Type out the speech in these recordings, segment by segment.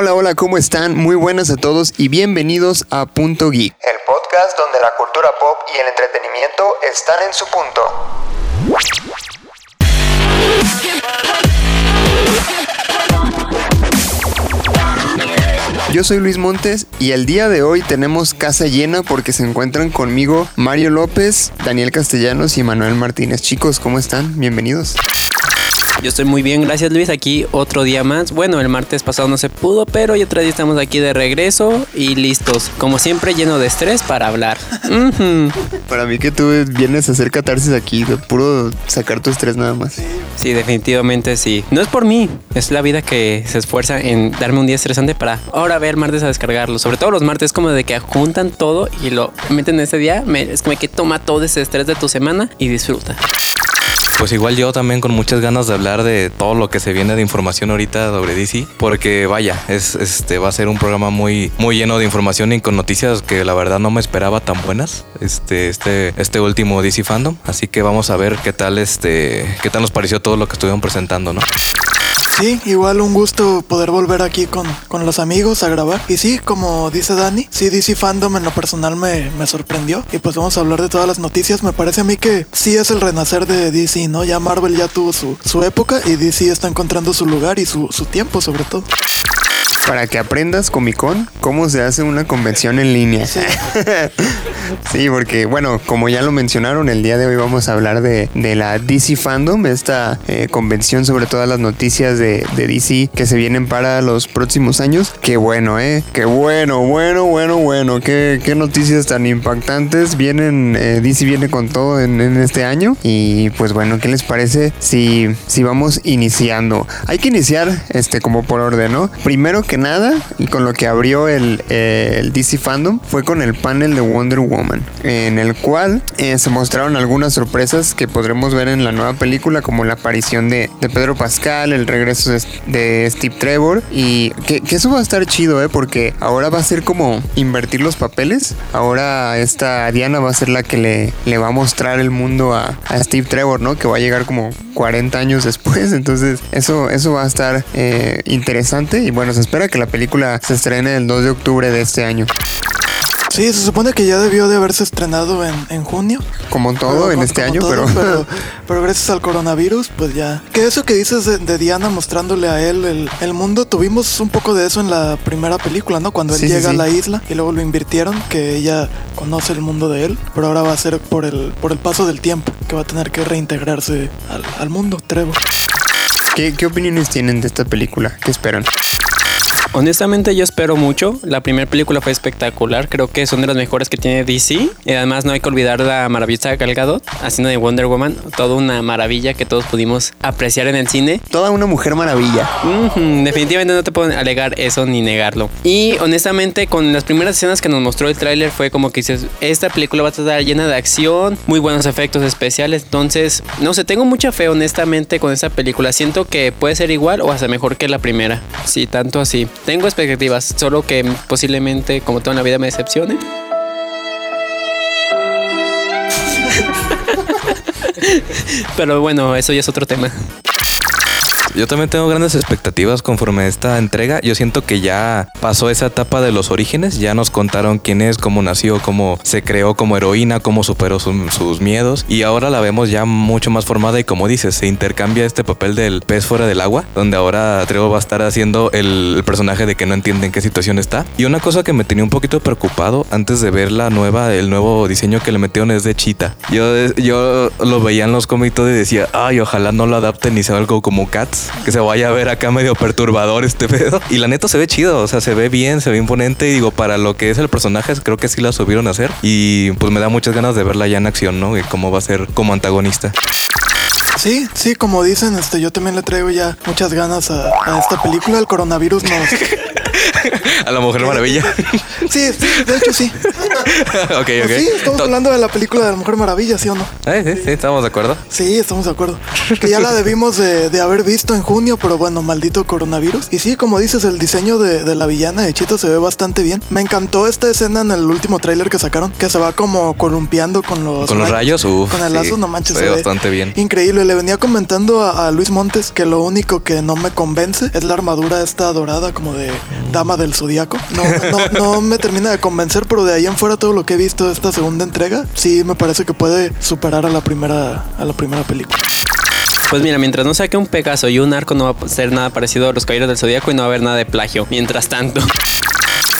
Hola, hola, ¿cómo están? Muy buenas a todos y bienvenidos a Punto Geek, el podcast donde la cultura pop y el entretenimiento están en su punto. Yo soy Luis Montes y el día de hoy tenemos casa llena porque se encuentran conmigo Mario López, Daniel Castellanos y Manuel Martínez. Chicos, ¿cómo están? Bienvenidos. Yo estoy muy bien, gracias Luis. Aquí otro día más. Bueno, el martes pasado no se pudo, pero hoy otro día estamos aquí de regreso y listos. Como siempre, lleno de estrés para hablar. Para mí que tú vienes a hacer catarsis aquí, de puro sacar tu estrés nada más. Sí, definitivamente sí. No es por mí, es la vida que se esfuerza en darme un día estresante para ahora ver martes a descargarlo. Sobre todo los martes como de que juntan todo y lo meten en ese día. es como que toma todo ese estrés de tu semana y disfruta. Pues igual yo también con muchas ganas de hablar de todo lo que se viene de información ahorita sobre DC, porque vaya, es, este va a ser un programa muy, muy lleno de información y con noticias que la verdad no me esperaba tan buenas. Este, este, este último DC fandom, así que vamos a ver qué tal este, qué tal nos pareció todo lo que estuvieron presentando, ¿no? Sí, igual un gusto poder volver aquí con, con, los amigos a grabar. Y sí, como dice Dani, sí, DC Fandom en lo personal me, me, sorprendió. Y pues vamos a hablar de todas las noticias. Me parece a mí que sí es el renacer de DC, ¿no? Ya Marvel ya tuvo su, su época y DC está encontrando su lugar y su, su tiempo sobre todo para que aprendas Comic Con cómo se hace una convención en línea. Sí. porque bueno, como ya lo mencionaron, el día de hoy vamos a hablar de, la DC Fandom, esta eh, convención sobre todas las noticias de, DC que se vienen para los próximos años. Qué bueno, ¿eh? Qué bueno, bueno, bueno, bueno. Qué, qué noticias tan impactantes. Vienen, eh, DC viene con todo en, este año. Y pues bueno, ¿qué les parece si, si vamos iniciando? Hay que iniciar este como por orden, ¿no? Primero que nada, y con lo que abrió el, DC Fandom, fue con el panel de Wonder Woman, en el cual eh, se mostraron algunas sorpresas que podremos ver en la nueva película, como la aparición de, Pedro Pascal, el regreso de, Steve Trevor, y que, eso va a estar chido, ¿eh? Porque ahora va a ser como invertir los papeles. Ahora esta Diana va a ser la que le, le va a mostrar el mundo a, Steve Trevor, ¿no? Que va a llegar como 40 años después. Entonces, eso, eso va a estar eh, interesante. Y bueno, se espera que la película se estrene el 2 de octubre de este año. Sí, se supone que ya debió de haberse estrenado en, junio. Como todo en este año, pero... pero... gracias al coronavirus, pues ya. Que eso que dices de, Diana mostrándole a él el, mundo, tuvimos un poco de eso en la primera película, ¿no? Cuando él llega a la isla y luego lo invirtieron, que ella conoce el mundo de él, pero ahora va a ser por el, por el paso del tiempo, que va a tener que reintegrarse al, al mundo, Trevor. ¿Qué, ¿Qué opiniones tienen de esta película? ¿Qué esperan? Honestamente yo espero mucho. La primera película fue espectacular. Creo que son de las mejores que tiene DC. Y además no hay que olvidar la maravillosa Gal Gadot haciendo de Wonder Woman. Toda una maravilla que todos pudimos apreciar en el cine. Toda una mujer maravilla. definitivamente no te puedo alegar eso ni negarlo. Y honestamente con las primeras escenas que nos mostró el tráiler fue como que dices, esta película va a estar llena de acción, muy buenos efectos especiales. Entonces, no sé, tengo mucha fe honestamente con esta película. Siento que puede ser igual o hasta mejor que la primera. Sí, tanto así. Tengo expectativas, solo que posiblemente, como toda la vida, me decepcione. Pero bueno, eso ya es otro tema. Yo también tengo grandes expectativas conforme a esta entrega. Yo siento que ya pasó esa etapa de los orígenes. Ya nos contaron quién es, cómo nació, cómo se creó como heroína, cómo superó sus miedos. Y ahora la vemos ya mucho más formada y como dices, se intercambia este papel del pez fuera del agua, donde ahora Trevo va a estar haciendo el, personaje de que no entiende en qué situación está. Y una cosa que me tenía un poquito preocupado antes de ver la nueva, el nuevo diseño que le metieron es de Chita. Yo, yo lo veía en los cómics y decía, ay, ojalá no lo adapten y sea algo como Cats que se vaya a ver acá medio perturbador este pedo. Y la neta se ve chido, o sea, se ve bien, se ve imponente. Y digo, para lo que es el personaje, creo que sí la subieron a hacer. Y pues me da muchas ganas de verla ya en acción, ¿no? Y cómo va a ser como antagonista. Sí, sí, como dicen, este, yo también le traigo ya muchas ganas a, esta película. El coronavirus nos, A la Mujer Maravilla. Sí, sí, de hecho sí. ok, Pues ok. sí, estamos hablando de la película de la Mujer Maravilla, ¿sí o no? Eh, sí, sí, estamos de acuerdo. Sí, estamos de acuerdo. Que ya la debimos de, de haber visto en junio, pero bueno, maldito coronavirus. Y sí, como dices, el diseño de, de la villana de Chito se ve bastante bien. Me encantó esta escena en el último tráiler que sacaron, que se va como columpiando con los Con los rayos, uf, Con el sí, lazo, no manches. se ve bastante bien. Increíble. Le venía comentando a, a Luis Montes que lo único que no me convence es la armadura esta dorada, como de del zodiaco. No, no, no me termina de convencer, pero de ahí en fuera todo lo que he visto de esta segunda entrega, sí me parece que puede superar a la primera, a la primera película. Pues mira, mientras no saque un Pegaso y un arco, no va a ser nada parecido a los Caballeros del Zodíaco y no va a haber nada de plagio. Mientras tanto.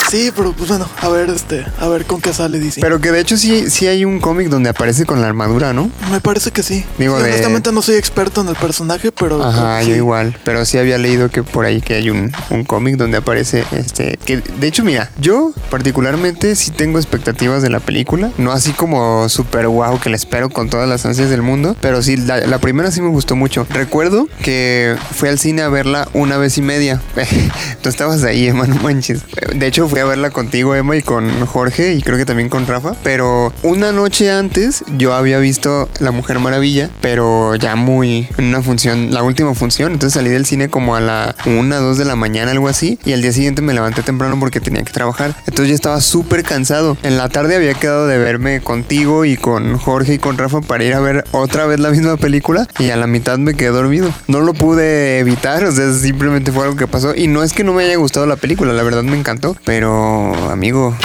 Sí, pero pues bueno, a ver, este, a ver con qué sale DC. Pero que de hecho sí, sí hay un cómic donde aparece con la armadura, ¿no? me parece que sí. Digo, Sí, de- Honestamente no soy experto en el personaje, pero. Ajá, pero yo sí. igual. Pero sí había leído que por ahí que hay un, un cómic donde aparece este. Que de hecho, mira, yo particularmente sí tengo expectativas de la película. No así como súper guau que la espero con todas las ansias del mundo. Pero sí, la, la primera sí me gustó mucho. Recuerdo que fui al cine a verla una vez y media. Tú estabas ahí, Emma, no manches. De hecho, fui a verla contigo, Emma, y con Jorge, y creo que también con Rafa. Pero una noche antes yo había visto La Mujer Maravilla, pero ya muy en una función, la última función. Entonces salí del cine como a la una, dos de la mañana, algo así. Y al día siguiente me levanté temprano porque tenía que trabajar. Entonces ya estaba súper cansado. En la tarde había quedado de verme contigo y con Jorge y con Rafa para ir a ver otra vez la misma película. Y a la mitad me quedé dormido. No lo pude evitar, o sea, simplemente fue algo que pasó. Y no es que no me haya gustado la película, la verdad me encantó. Pero, amigo,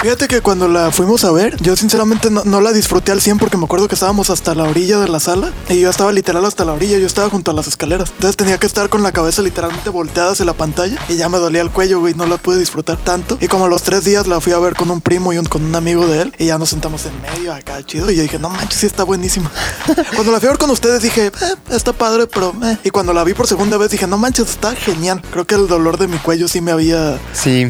Fíjate que cuando la fuimos a ver, yo sinceramente no, no la disfruté al 100 porque me acuerdo que estábamos hasta la orilla de la sala y yo estaba literal hasta la orilla, yo estaba junto a las escaleras. Entonces tenía que estar con la cabeza literalmente volteada hacia la pantalla y ya me dolía el cuello, güey, no la pude disfrutar tanto. Y como a los tres días la fui a ver con un primo y un- con un amigo de él y ya nos sentamos en medio acá, chido. Y yo dije, no manches, sí está buenísima. cuando la fui a ver con ustedes dije, "Eh, está padre, pero... eh". Y cuando la vi por segunda vez dije, no manches, está genial. Creo que el dolor de mi cuello sí me había... sí.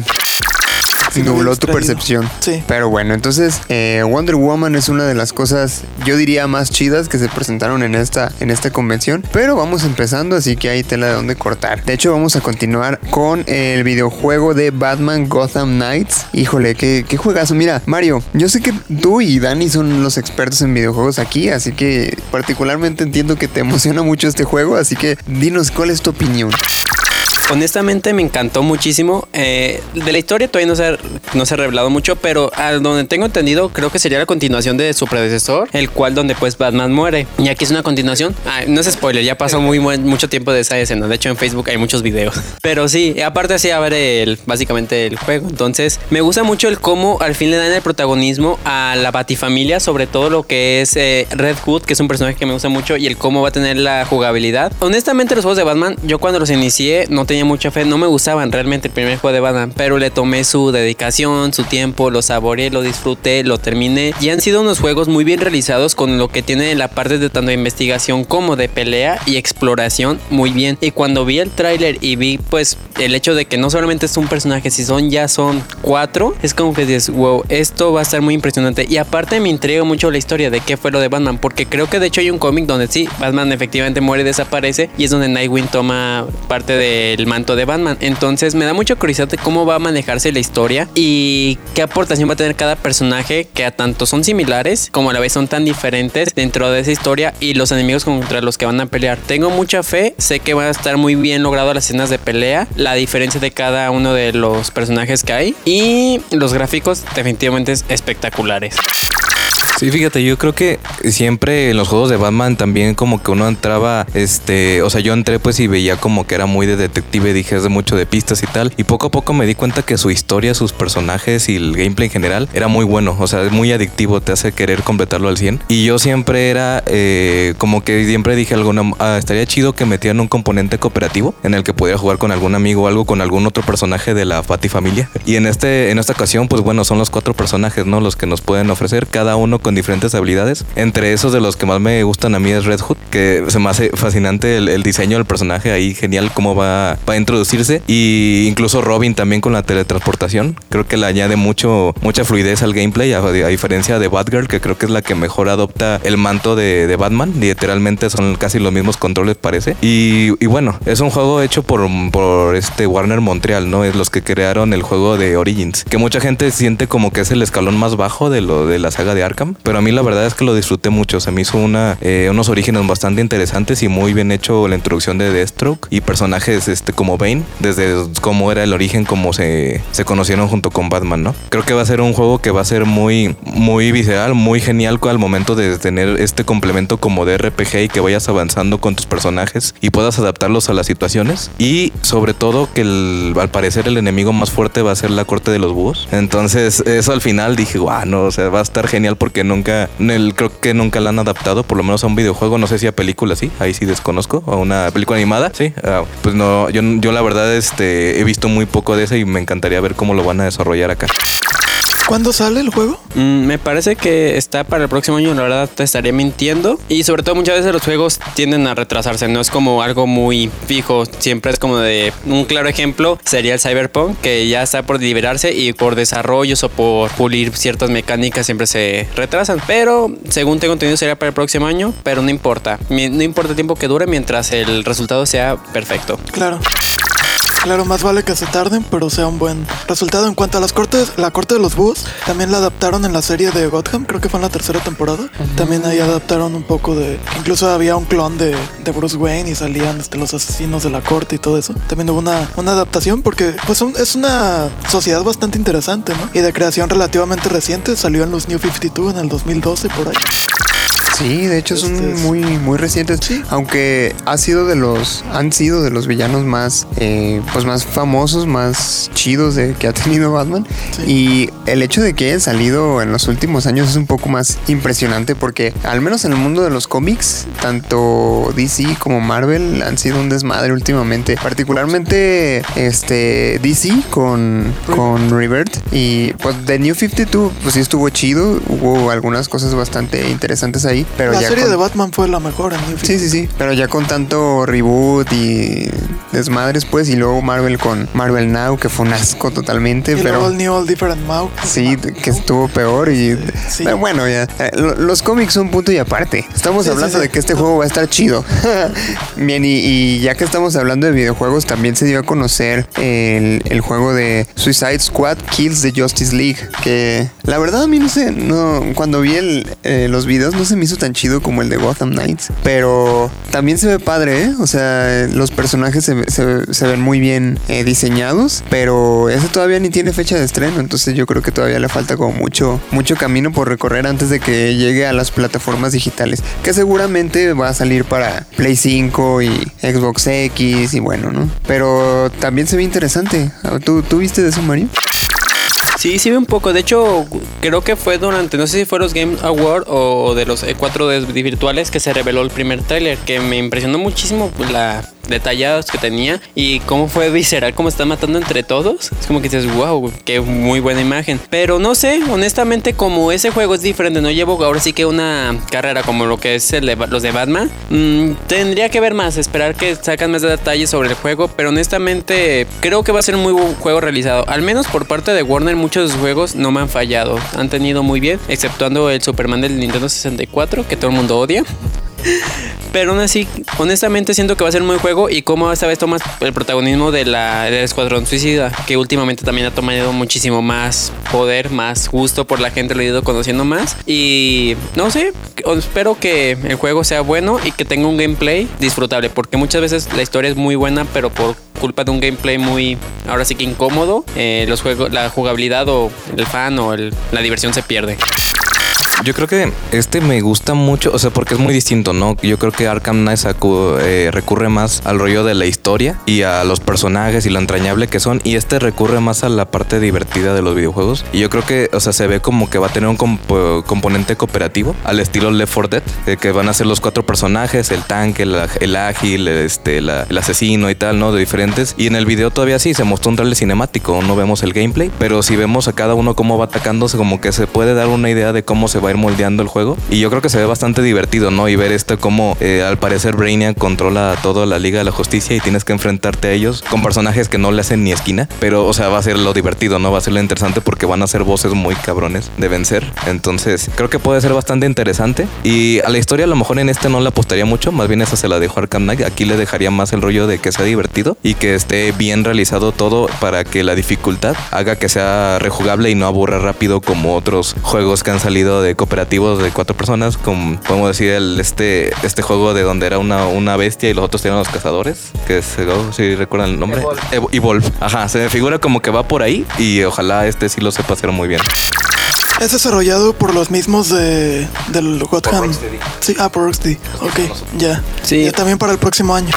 Sí nubló tu percepción. Sí. Pero bueno, entonces eh, Wonder Woman es una de las cosas, yo diría, más chidas que se presentaron en esta, en esta convención. Pero vamos empezando, así que hay tela de donde cortar. De hecho, vamos a continuar con el videojuego de Batman Gotham Knights. Híjole, qué, qué juegazo. Mira, Mario, yo sé que tú y Dani son los expertos en videojuegos aquí, así que particularmente entiendo que te emociona mucho este juego, así que dinos cuál es tu opinión. Honestamente me encantó muchísimo. Eh, de la historia todavía no se, ha, no se ha revelado mucho, pero a donde tengo entendido creo que sería la continuación de su predecesor, el cual donde pues Batman muere. Y aquí es una continuación. No es spoiler, ya pasó muy mucho tiempo de esa escena. De hecho en Facebook hay muchos videos. Pero sí, aparte así abre el, básicamente el juego. Entonces me gusta mucho el cómo al fin le dan el protagonismo a la Batifamilia, sobre todo lo que es eh, Red Hood, que es un personaje que me gusta mucho, y el cómo va a tener la jugabilidad. Honestamente los juegos de Batman, yo cuando los inicié no tenía mucha fe, no me gustaban realmente el primer juego de Batman, pero le tomé su dedicación, su tiempo, lo saboreé, lo disfruté, lo terminé y han sido unos juegos muy bien realizados con lo que tiene la parte de tanto investigación como de pelea y exploración muy bien. Y cuando vi el tráiler y vi pues el hecho de que no solamente es un personaje, si son ya son cuatro, es como que dices, wow, esto va a estar muy impresionante. Y aparte me intriga mucho la historia de qué fue lo de Batman, porque creo que de hecho hay un cómic donde sí, Batman efectivamente muere y desaparece y es donde Nightwing toma parte del manto de Batman. Entonces me da mucha curiosidad de cómo va a manejarse la historia y qué aportación va a tener cada personaje que a tanto son similares como a la vez son tan diferentes dentro de esa historia y los enemigos contra los que van a pelear. Tengo mucha fe, sé que van a estar muy bien logrado las escenas de pelea, la diferencia de cada uno de los personajes que hay y los gráficos definitivamente es espectaculares. Sí, fíjate, yo creo que siempre en los juegos de Batman también como que uno entraba, este, o sea, yo entré pues y veía como que era muy de detective, dije es de mucho de pistas y tal, y poco a poco me di cuenta que su historia, sus personajes y el gameplay en general era muy bueno, o sea, es muy adictivo, te hace querer completarlo al 100. Y yo siempre era eh, como que siempre dije algo, no, ah, estaría chido que metieran un componente cooperativo en el que pudiera jugar con algún amigo o algo con algún otro personaje de la Familia. Y en este en esta ocasión, pues bueno, son los cuatro personajes, ¿no? Los que nos pueden ofrecer cada uno con con diferentes habilidades. Entre esos de los que más me gustan a mí es Red Hood, que se me hace fascinante el, diseño del personaje ahí, genial cómo va, a introducirse. Y incluso Robin también con la teletransportación. Creo que le añade mucho, mucha fluidez al gameplay, a, diferencia de Batgirl, que creo que es la que mejor adopta el manto de, Batman. Literalmente son casi los mismos controles, parece. Y, bueno, es un juego hecho por, por este Warner Montreal, ¿no? Es los que crearon el juego de Origins. Que mucha gente siente como que es el escalón más bajo de la saga de Arkham. Pero a mí la verdad es que lo disfruté mucho. Se me hizo una, eh, unos orígenes bastante interesantes y muy bien hecho la introducción de Deathstroke y personajes este, como Bane, desde cómo era el origen, cómo se, se conocieron junto con Batman, ¿no? Creo que va a ser un juego que va a ser muy, muy visceral, muy genial al momento de tener este complemento como de RPG y que vayas avanzando con tus personajes y puedas adaptarlos a las situaciones. Y sobre todo que al parecer el enemigo más fuerte va a ser la corte de los búhos. Entonces, eso al final dije, guau, no, o sea, va a estar genial porque nunca, creo que nunca la han adaptado, por lo menos a un videojuego, no sé si a película sí, ahí sí desconozco, a una película animada, sí, ah, pues no, yo, yo la verdad este, he visto muy poco de eso y me encantaría ver cómo lo van a desarrollar acá. ¿Cuándo sale el juego? Mm, me parece que está para el próximo año, la verdad te estaría mintiendo. Y sobre todo muchas veces los juegos tienden a retrasarse, no es como algo muy fijo, siempre es como de un claro ejemplo sería el Cyberpunk, que ya está por liberarse y por desarrollos o por pulir ciertas mecánicas siempre se retrasan. Pero según tengo entendido sería para el próximo año, pero no importa, no importa el tiempo que dure mientras el resultado sea perfecto. Claro. Claro, más vale que se tarden, pero sea un buen resultado. En cuanto a las cortes, la corte de los búhos, también la adaptaron en la serie de Gotham, creo que fue en la tercera temporada. También ahí adaptaron un poco de. Incluso había un clon de, de Bruce Wayne y salían este, los asesinos de la corte y todo eso. También hubo una, una adaptación porque pues es una sociedad bastante interesante, ¿no? Y de creación relativamente reciente, salió en los New 52 en el 2012 por ahí. Sí, de hecho son este muy muy recientes, sí. aunque ha sido de los han sido de los villanos más eh, pues más famosos, más chidos de que ha tenido Batman. Y el hecho de que hayan salido en los últimos años es un poco más impresionante porque al menos en el mundo de los cómics tanto DC como Marvel han sido un desmadre últimamente, particularmente este DC con con Rebirth. Y pues The New 52 pues sí estuvo chido, hubo algunas cosas bastante interesantes ahí la serie de Batman fue la mejor en Sí, sí, sí. Pero ya con tanto reboot y desmadres, pues, y luego Marvel con Marvel Now, que fue un asco totalmente. Y pero luego el New All Different Now. Sí, que estuvo peor. Y pero bueno, ya. Eh, los cómics son punto y aparte. Estamos hablando de que este juego va a estar chido. Bien, y, ya que estamos hablando de videojuegos, también se dio a conocer el, el juego de Suicide Squad Kills the Justice League. Que la verdad a mí no sé, no, cuando vi el, eh, los videos no se me hizo tan chido como el de Gotham Knights. Pero también se ve padre, ¿eh? O sea, los personajes se, ven muy bien eh, diseñados. Pero ese todavía ni tiene fecha de estreno. Entonces yo creo que todavía le falta como mucho, mucho camino por recorrer antes de que llegue a las plataformas digitales. Que seguramente va a salir para Play 5 y Xbox X y bueno, ¿no? Pero también se ve interesante. ¿Tú, ¿tú viste de eso, Mario? Sí, sí, un poco. De hecho, creo que fue durante, no sé si fue los Game Awards o de los 4D virtuales que se reveló el primer tráiler, que me impresionó muchísimo la detallados que tenía y cómo fue visceral, cómo están matando entre todos. Es como que dices, wow, qué muy buena imagen. Pero no sé, honestamente, como ese juego es diferente, no llevo ahora sí que una carrera como lo que es el de, los de Batman, mm, tendría que ver más, esperar que sacan más detalles sobre el juego. Pero honestamente, creo que va a ser un muy buen juego realizado. Al menos por parte de Warner, muchos de sus juegos no me han fallado. Han tenido muy bien, exceptuando el Superman del Nintendo 64, que todo el mundo odia. Pero aún así, honestamente siento que va a ser muy juego y como esta vez tomas el protagonismo de la, del Escuadrón Suicida, que últimamente también ha tomado muchísimo más poder, más gusto por la gente, lo he ido conociendo más. Y no sé, espero que el juego sea bueno y que tenga un gameplay disfrutable, porque muchas veces la historia es muy buena, pero por culpa de un gameplay muy, ahora sí que incómodo, eh, los juegos, la jugabilidad o el fan o la diversión se pierde. Yo creo que este me gusta mucho, o sea, porque es muy distinto, ¿no? Yo creo que Arkham Knight eh, recurre más al rollo de la historia y a los personajes y lo entrañable que son, y este recurre más a la parte divertida de los videojuegos. Y yo creo que, o sea, se ve como que va a tener un componente cooperativo al estilo Left 4 Dead, eh, que van a ser los cuatro personajes, el tanque, el, ágil, este, el asesino y tal, ¿no? De diferentes. Y en el video todavía sí se mostró un trailer cinemático, no vemos el gameplay, pero si vemos a cada uno cómo va atacándose, como que se puede dar una idea de cómo se va ir moldeando el juego. Y yo creo que se ve bastante divertido, ¿no? Y ver esto como eh, al parecer Brainiac controla toda la Liga de la Justicia y tienes que enfrentarte a ellos con personajes que no le hacen ni esquina. Pero, o sea, va a ser lo divertido, ¿no? Va a ser lo interesante porque van a ser voces muy cabrones de vencer. Entonces, creo que puede ser bastante interesante. Y a la historia a lo mejor en este no le apostaría mucho, más bien esa se la dejo a Arkham Knight. Aquí le dejaría más el rollo de que sea divertido y que esté bien realizado todo para que la dificultad haga que sea rejugable y no aburra rápido como otros juegos que han salido de cooperativos de cuatro personas, como podemos decir el este este juego de donde era una, una bestia y los otros eran los cazadores, que oh, si recuerdan el nombre, Evolve. Evolve. Ajá, se me figura como que va por ahí y ojalá este sí lo sepa hacer muy bien. Es desarrollado por los mismos de del Gotham. Sí, ah, por Rocksteady. Ok, ya. Sí. Y también para el próximo año.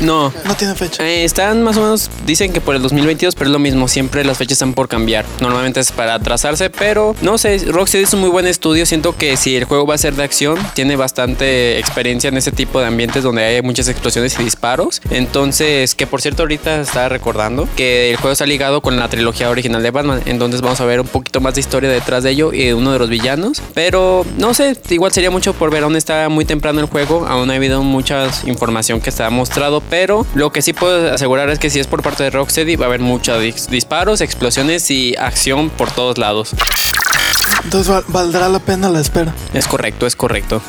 No. No tiene fecha. Eh, están más o menos, dicen que por el 2022, pero es lo mismo, siempre las fechas están por cambiar. Normalmente es para atrasarse, pero no sé, Rocksteady es un muy buen estudio. Siento que si el juego va a ser de acción, tiene bastante experiencia en ese tipo de ambientes donde hay muchas explosiones y disparos. Entonces, que por cierto, ahorita estaba recordando que el juego está ligado con la trilogía original de Batman. Entonces, vamos a ver un poquito más de historia detrás de ello y de uno de los villanos. Pero no sé, igual sería mucho por ver. Aún está muy temprano el juego, aún ha habido mucha información que está mostrado pero lo que sí puedo asegurar es que si es por parte de Rocksteady va a haber muchos disparos, explosiones y acción por todos lados. Entonces valdrá la pena la espera. Es correcto, es correcto.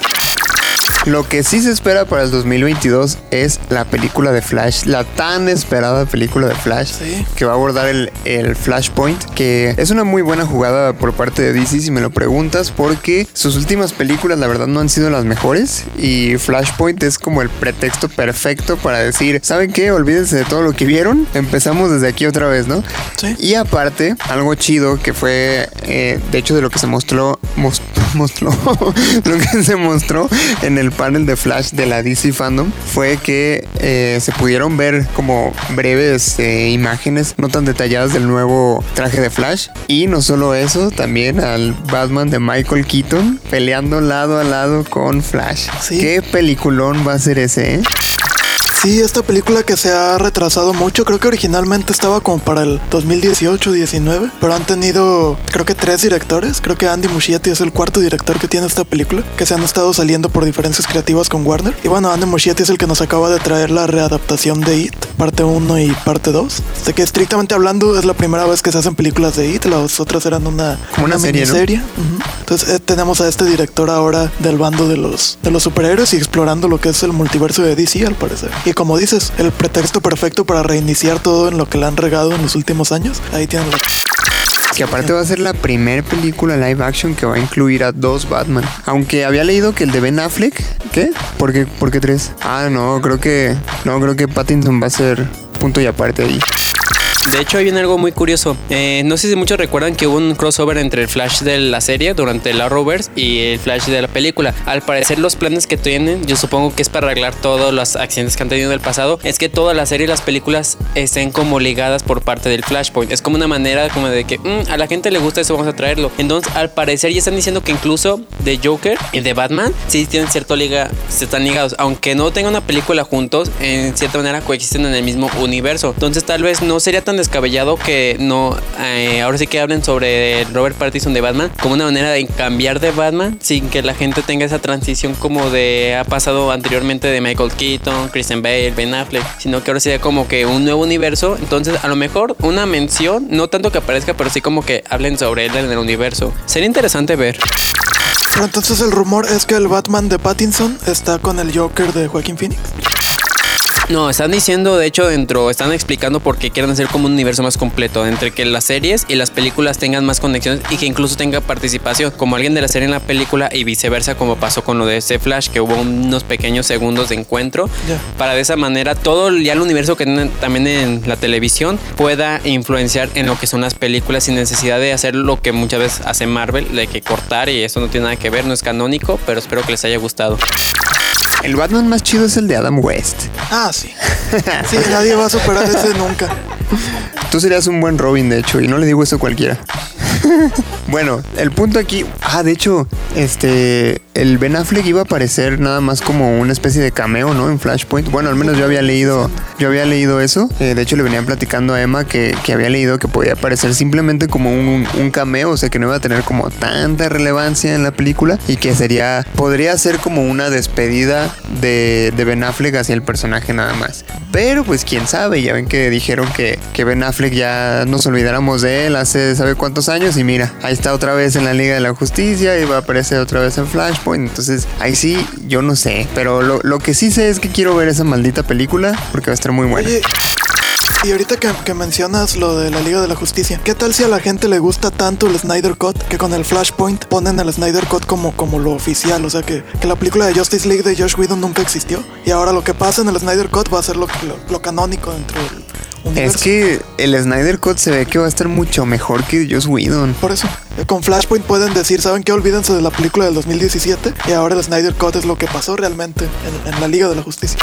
Lo que sí se espera para el 2022 es la película de Flash, la tan esperada película de Flash, que va a abordar el, el, Flashpoint, que es una muy buena jugada por parte de DC si me lo preguntas, porque sus últimas películas la verdad no han sido las mejores y Flashpoint es como el pretexto perfecto para decir, ¿saben qué? Olvídense de todo lo que vieron, empezamos desde aquí otra vez, ¿no? Sí. Y aparte, algo chido que fue, eh, de hecho, de lo que se mostró, mostró, lo que se mostró en el panel de Flash de la DC Fandom fue que eh, se pudieron ver como breves eh, imágenes no tan detalladas del nuevo traje de Flash. Y no solo eso, también al Batman de Michael Keaton peleando lado a lado con Flash. ¿Sí? ¿Qué peliculón va a ser ese? Eh? Sí, esta película que se ha retrasado mucho, creo que originalmente estaba como para el 2018-19, pero han tenido creo que tres directores, creo que Andy Muschietti es el cuarto director que tiene esta película, que se han estado saliendo por diferencias creativas con Warner. Y bueno, Andy Muschietti es el que nos acaba de traer la readaptación de It, parte 1 y parte 2. Así que estrictamente hablando es la primera vez que se hacen películas de It, las otras eran una, Como una, serie, miniserie. Uh -huh. Entonces eh, tenemos a este director ahora del bando de los, de los superhéroes y explorando lo que es el multiverso de DC al parecer. Y como dices, el pretexto perfecto para reiniciar todo en lo que le han regado en los últimos años. Ahí tienen la... Que aparte va a ser la primera película live action que va a incluir a dos Batman. Aunque había leído que el de Ben Affleck. ¿Qué? ¿Por qué, ¿Por qué tres? Ah, no, creo que. No, creo que Pattinson va a ser punto y aparte ahí. De hecho, hay viene algo muy curioso. Eh, no sé si muchos recuerdan que hubo un crossover entre el Flash de la serie durante la Rovers y el Flash de la película. Al parecer, los planes que tienen, yo supongo que es para arreglar todos los accidentes que han tenido en el pasado, es que toda la serie y las películas estén como ligadas por parte del Flashpoint. Es como una manera como de que mmm, a la gente le gusta eso, vamos a traerlo. Entonces, al parecer, ya están diciendo que incluso de Joker y de Batman sí tienen cierto liga, se están ligados. Aunque no tengan una película juntos, en cierta manera coexisten en el mismo universo. Entonces, tal vez no sería tan descabellado que no eh, ahora sí que hablen sobre Robert Pattinson de Batman como una manera de cambiar de Batman sin que la gente tenga esa transición como de ha pasado anteriormente de Michael Keaton, Christian Bale, Ben Affleck, sino que ahora sería como que un nuevo universo. Entonces, a lo mejor una mención, no tanto que aparezca, pero sí como que hablen sobre él en el universo. Sería interesante ver. Pero entonces el rumor es que el Batman de Pattinson está con el Joker de Joaquín Phoenix. No, están diciendo, de hecho, dentro, están explicando por qué quieren hacer como un universo más completo, entre que las series y las películas tengan más conexiones y que incluso tenga participación, como alguien de la serie en la película y viceversa, como pasó con lo de ese Flash, que hubo unos pequeños segundos de encuentro, para de esa manera todo ya el universo que tienen también en la televisión pueda influenciar en lo que son las películas sin necesidad de hacer lo que muchas veces hace Marvel, de que cortar y eso no tiene nada que ver, no es canónico, pero espero que les haya gustado. El Batman más chido es el de Adam West. Ah, sí. Sí, nadie va a superar ese nunca. Tú serías un buen Robin, de hecho, y no le digo eso a cualquiera. bueno, el punto aquí. Ah, de hecho, este. El Ben Affleck iba a aparecer nada más como una especie de cameo, ¿no? En Flashpoint. Bueno, al menos yo había leído. Yo había leído eso. Eh, de hecho, le venían platicando a Emma que, que, había leído que podía aparecer simplemente como un, un, cameo. O sea que no iba a tener como tanta relevancia en la película. Y que sería. Podría ser como una despedida de, Ben Affleck hacia el personaje nada más. Pero pues quién sabe. Ya ven que dijeron que, que Ben Affleck ya nos olvidáramos de él hace sabe cuántos años. Y mira, ahí está otra vez en la Liga de la Justicia. Y va a aparecer otra vez en Flashpoint. Entonces, ahí sí, yo no sé. Pero lo, que sí sé es que quiero ver esa maldita película porque va a estar muy buena. Y ahorita que, mencionas lo de la Liga de la Justicia, ¿qué tal si a la gente le gusta tanto el Snyder Cut que con el Flashpoint ponen el Snyder Cut como, como lo oficial? O sea, que, la película de Justice League de Josh Whedon nunca existió. Y ahora lo que pasa en el Snyder Cut va a ser lo, lo canónico dentro del es que el Snyder Cut se ve que va a estar mucho mejor que Joss Whedon. Por eso, con Flashpoint pueden decir, ¿saben qué? Olvídense de la película del 2017 y ahora el Snyder Cut es lo que pasó realmente en la Liga de la Justicia.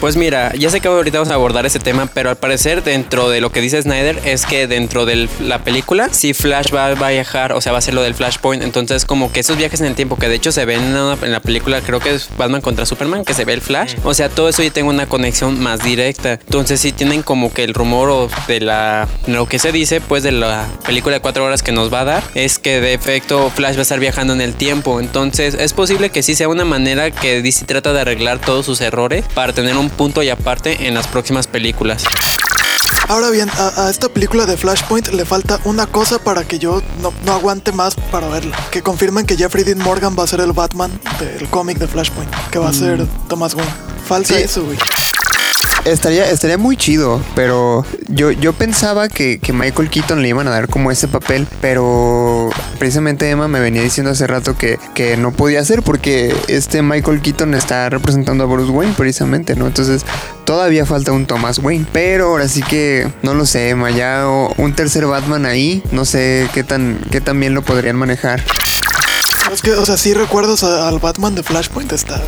Pues mira, ya sé que ahorita vamos a abordar ese tema, pero al parecer dentro de lo que dice Snyder es que dentro de la película, si Flash va, a viajar, o sea, va a ser lo del Flashpoint, entonces como que esos viajes en el tiempo, que de hecho se ven en, la película, creo que es Batman contra Superman, que se ve el Flash, o sea, todo eso ya tengo una conexión más directa. Entonces sí tienen como que el rumor o de la, lo que se dice, pues de la película de cuatro horas que nos va a dar, es que de efecto Flash va a estar viajando en el tiempo. Entonces es posible que sí sea una manera que DC trata de arreglar todos sus errores para tener un punto y aparte en las próximas películas. Ahora bien, a, esta película de Flashpoint le falta una cosa para que yo no, aguante más para verla. Que confirmen que Jeffrey Dean Morgan va a ser el Batman del cómic de Flashpoint. Que va a ser mm. Thomas Wayne. Falta eso, güey. Estaría, estaría muy chido, pero yo, yo pensaba que, que, Michael Keaton le iban a dar como ese papel, pero precisamente Emma me venía diciendo hace rato que, que no podía ser porque este Michael Keaton está representando a Bruce Wayne precisamente, ¿no? Entonces todavía falta un Thomas Wayne, pero ahora sí que no lo sé, Emma, ya un tercer Batman ahí, no sé qué tan, qué tan bien lo podrían manejar. Es que, o sea, sí recuerdos al Batman de Flashpoint, está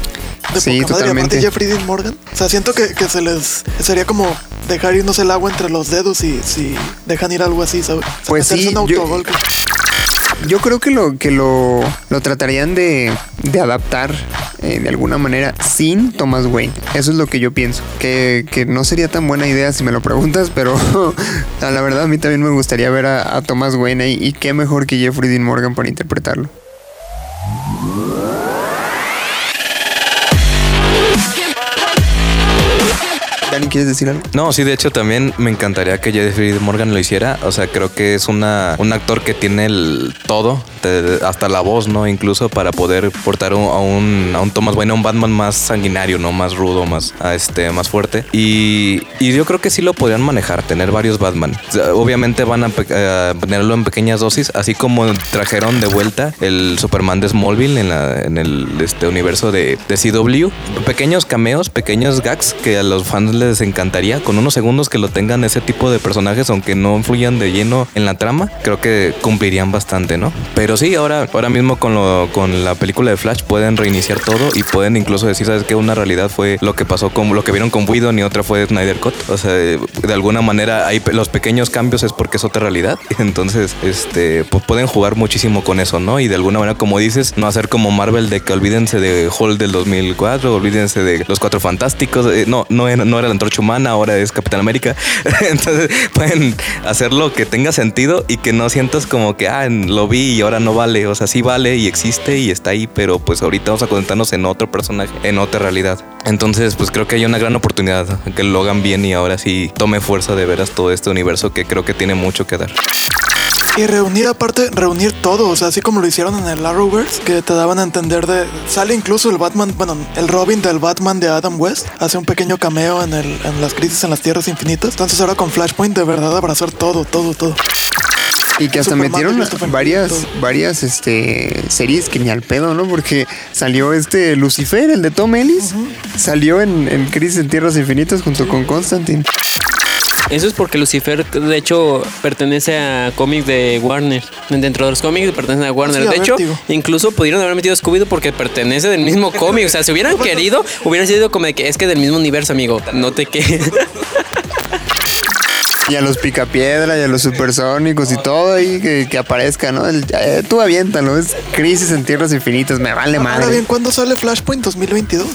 de sí, poca totalmente. Jeffrey Dean Morgan. O sea, siento que, se les sería como dejar irnos el agua entre los dedos y si dejan ir algo así, ¿sabes? pues sí, yo, creo que lo que lo, lo tratarían de, de adaptar eh, de alguna manera sin Thomas Wayne. Eso es lo que yo pienso. Que, que no sería tan buena idea si me lo preguntas, pero la verdad a mí también me gustaría ver a, a Thomas Wayne ahí y qué mejor que Jeffrey Dean Morgan para interpretarlo. ¿Quieres decir algo? No, sí, de hecho también me encantaría que Jeffrey Morgan lo hiciera. O sea, creo que es una, un actor que tiene el todo, hasta la voz, ¿no? Incluso para poder portar a, un, a un Thomas Wayne, a un Batman más sanguinario, ¿no? Más rudo, más, este, más fuerte. Y, y yo creo que sí lo podrían manejar, tener varios Batman. Obviamente van a tenerlo en pequeñas dosis, así como trajeron de vuelta el Superman de Smallville en, la, en el este universo de, de CW. Pequeños cameos, pequeños gags que a los fans les encantaría con unos segundos que lo tengan ese tipo de personajes, aunque no influyan de lleno en la trama, creo que cumplirían bastante, ¿no? Pero sí, ahora, ahora mismo con, lo, con la película de Flash pueden reiniciar todo y pueden incluso decir, ¿sabes qué? Una realidad fue lo que pasó con lo que vieron con Whedon y otra fue Snyder Cut. O sea, de, alguna manera hay los pequeños cambios es porque es otra realidad. Entonces, este, pues pueden jugar muchísimo con eso, ¿no? Y de alguna manera, como dices, no hacer como Marvel de que olvídense de Hall del 2004, olvídense de los Cuatro Fantásticos. Eh, no, no, no era antorcha humana, ahora es Capitán América. Entonces pueden hacerlo que tenga sentido y que no sientas como que, ah, lo vi y ahora no vale. O sea, sí vale y existe y está ahí, pero pues ahorita vamos a concentrarnos en otro personaje, en otra realidad. Entonces, pues creo que hay una gran oportunidad que lo hagan bien y ahora sí tome fuerza de veras todo este universo que creo que tiene mucho que dar. Y reunir aparte, reunir todo, o sea, así como lo hicieron en el Arrowverse, que te daban a entender de... Sale incluso el Batman, bueno, el Robin del Batman de Adam West, hace un pequeño cameo en, el, en las crisis en las tierras infinitas. Entonces ahora con Flashpoint de verdad abrazar todo, todo, todo. Y que hasta metieron varias, varias este, series que ni al pedo, ¿no? Porque salió este Lucifer, el de Tom Ellis, salió en, en Crisis en Tierras Infinitas junto con Constantine. Eso es porque Lucifer, de hecho, pertenece a cómics de Warner. Dentro de los cómics pertenece a Warner. de hecho, incluso pudieron haber metido Scooby-Doo porque pertenece del mismo cómic. O sea, si hubieran querido, hubiera sido como de que es que del mismo universo, amigo. No te que. y a los picapiedra y a los supersónicos y todo ahí que, que aparezca, ¿no? El, eh, tú aviéntalo, es crisis en tierras infinitas, me vale madre. Ahora bien, ¿cuándo sale Flashpoint 2022?